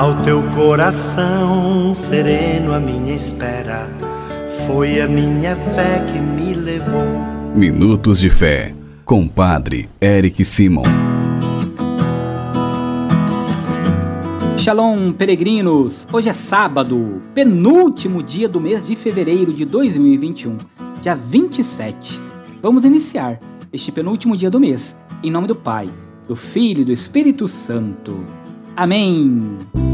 Ao teu coração sereno, a minha espera foi a minha fé que me levou. Minutos de Fé, com Padre Eric Simon. Shalom, peregrinos! Hoje é sábado, penúltimo dia do mês de fevereiro de 2021, dia 27. Vamos iniciar este penúltimo dia do mês, em nome do Pai, do Filho e do Espírito Santo. Amém!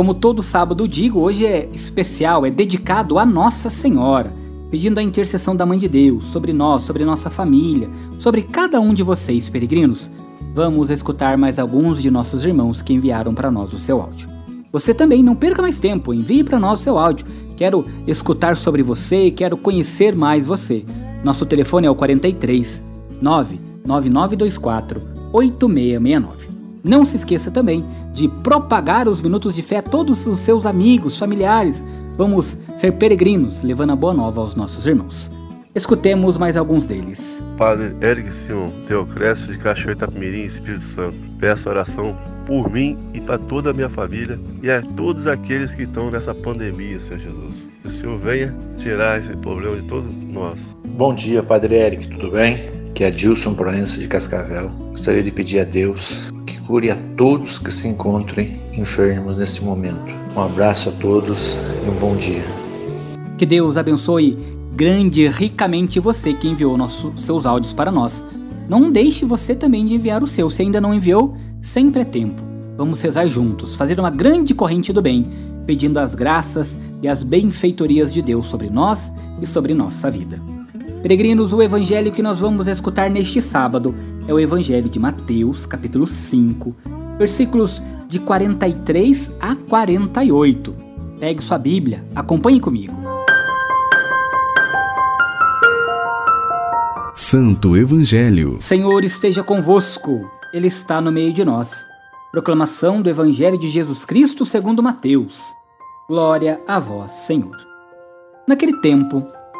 Como todo sábado digo, hoje é especial, é dedicado a Nossa Senhora, pedindo a intercessão da Mãe de Deus sobre nós, sobre nossa família, sobre cada um de vocês, peregrinos. Vamos escutar mais alguns de nossos irmãos que enviaram para nós o seu áudio. Você também não perca mais tempo, envie para nós o seu áudio. Quero escutar sobre você, quero conhecer mais você. Nosso telefone é o 43 99924 8669. Não se esqueça também de propagar os minutos de fé a todos os seus amigos, familiares. Vamos ser peregrinos, levando a boa nova aos nossos irmãos. Escutemos mais alguns deles. Padre Eric Simon, Teocrécio de Cachoeira Itapemirim, Espírito Santo. Peço oração por mim e para toda a minha família e a todos aqueles que estão nessa pandemia, Senhor Jesus. Que o Senhor venha tirar esse problema de todos nós. Bom dia, Padre Eric, tudo bem? Que é Dilson Proença de Cascavel. Gostaria de pedir a Deus cure a todos que se encontrem enfermos nesse momento. Um abraço a todos e um bom dia. Que Deus abençoe grande e ricamente você que enviou nossos, seus áudios para nós. Não deixe você também de enviar o seu. Se ainda não enviou, sempre é tempo. Vamos rezar juntos, fazer uma grande corrente do bem, pedindo as graças e as benfeitorias de Deus sobre nós e sobre nossa vida. Peregrinos, o evangelho que nós vamos escutar neste sábado é o evangelho de Mateus, capítulo 5, versículos de 43 a 48. Pegue sua Bíblia, acompanhe comigo. Santo Evangelho. Senhor esteja convosco, Ele está no meio de nós. Proclamação do Evangelho de Jesus Cristo segundo Mateus. Glória a vós, Senhor. Naquele tempo,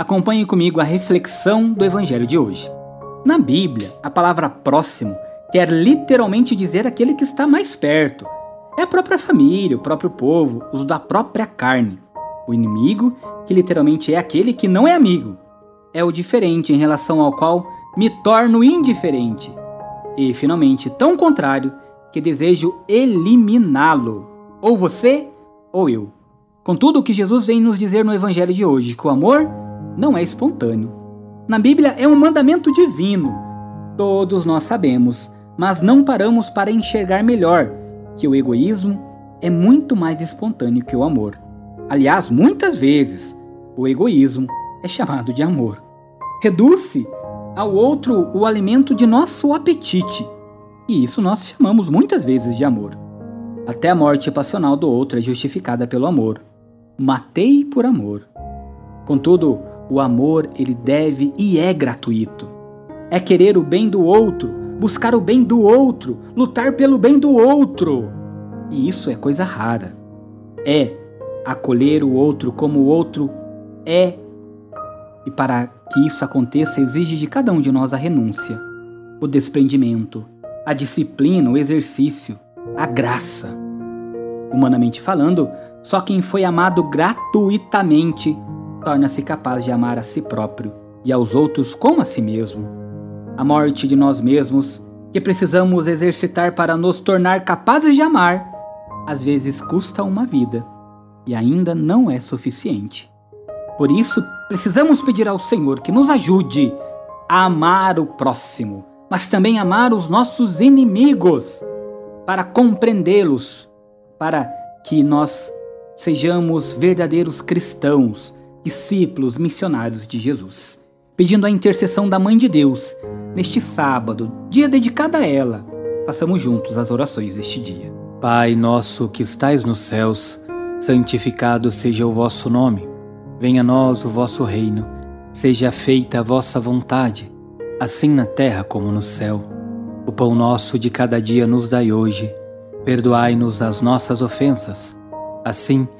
acompanhe comigo a reflexão do Evangelho de hoje. Na Bíblia, a palavra próximo quer literalmente dizer aquele que está mais perto. É a própria família, o próprio povo, os da própria carne. O inimigo, que literalmente é aquele que não é amigo, é o diferente em relação ao qual me torno indiferente. E, finalmente, tão contrário que desejo eliminá-lo. Ou você, ou eu. Contudo, o que Jesus vem nos dizer no Evangelho de hoje, que o amor não é espontâneo. Na Bíblia é um mandamento divino. Todos nós sabemos, mas não paramos para enxergar melhor que o egoísmo é muito mais espontâneo que o amor. Aliás, muitas vezes, o egoísmo é chamado de amor. Reduz-se ao outro o alimento de nosso apetite, e isso nós chamamos muitas vezes de amor. Até a morte passional do outro é justificada pelo amor matei por amor. Contudo, o amor ele deve e é gratuito. É querer o bem do outro, buscar o bem do outro, lutar pelo bem do outro. E isso é coisa rara. É acolher o outro como o outro é. E para que isso aconteça, exige de cada um de nós a renúncia, o desprendimento, a disciplina, o exercício, a graça. Humanamente falando, só quem foi amado gratuitamente torna-se capaz de amar a si próprio e aos outros como a si mesmo. A morte de nós mesmos que precisamos exercitar para nos tornar capazes de amar, às vezes custa uma vida e ainda não é suficiente. Por isso, precisamos pedir ao Senhor que nos ajude a amar o próximo, mas também amar os nossos inimigos, para compreendê-los, para que nós sejamos verdadeiros cristãos, discípulos missionários de Jesus. Pedindo a intercessão da Mãe de Deus, neste sábado, dia dedicado a ela, façamos juntos as orações deste dia. Pai nosso que estais nos céus, santificado seja o vosso nome. Venha a nós o vosso reino. Seja feita a vossa vontade, assim na terra como no céu. O pão nosso de cada dia nos dai hoje. Perdoai-nos as nossas ofensas, assim como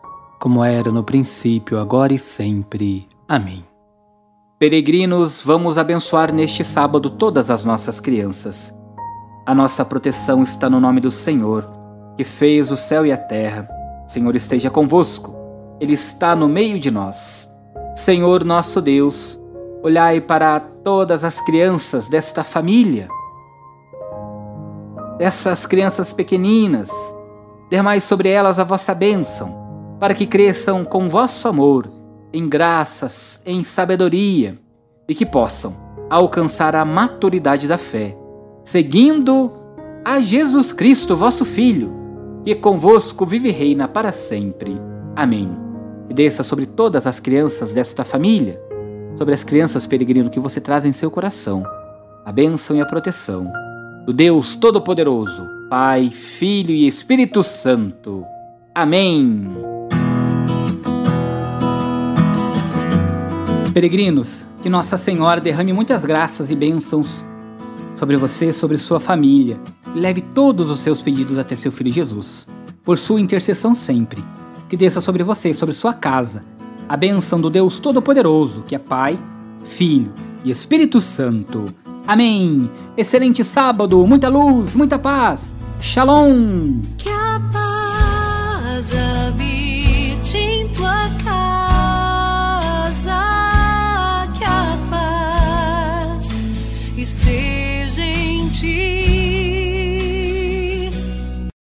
como era no princípio, agora e sempre. Amém. Peregrinos, vamos abençoar neste sábado todas as nossas crianças. A nossa proteção está no nome do Senhor que fez o céu e a terra. Senhor esteja convosco, Ele está no meio de nós. Senhor nosso Deus, olhai para todas as crianças desta família, dessas crianças pequeninas, dermai sobre elas a vossa bênção, para que cresçam com vosso amor, em graças, em sabedoria, e que possam alcançar a maturidade da fé, seguindo a Jesus Cristo, vosso Filho que convosco vive e reina para sempre. Amém. E desça sobre todas as crianças desta família, sobre as crianças peregrino que você traz em seu coração, a bênção e a proteção do Deus Todo-Poderoso, Pai, Filho e Espírito Santo. Amém. Peregrinos, que Nossa Senhora derrame muitas graças e bênçãos sobre você, sobre sua família leve todos os seus pedidos até seu filho Jesus, por sua intercessão sempre. Que desça sobre você, sobre sua casa, a bênção do Deus Todo-Poderoso, que é Pai, Filho e Espírito Santo. Amém. Excelente sábado, muita luz, muita paz. Shalom.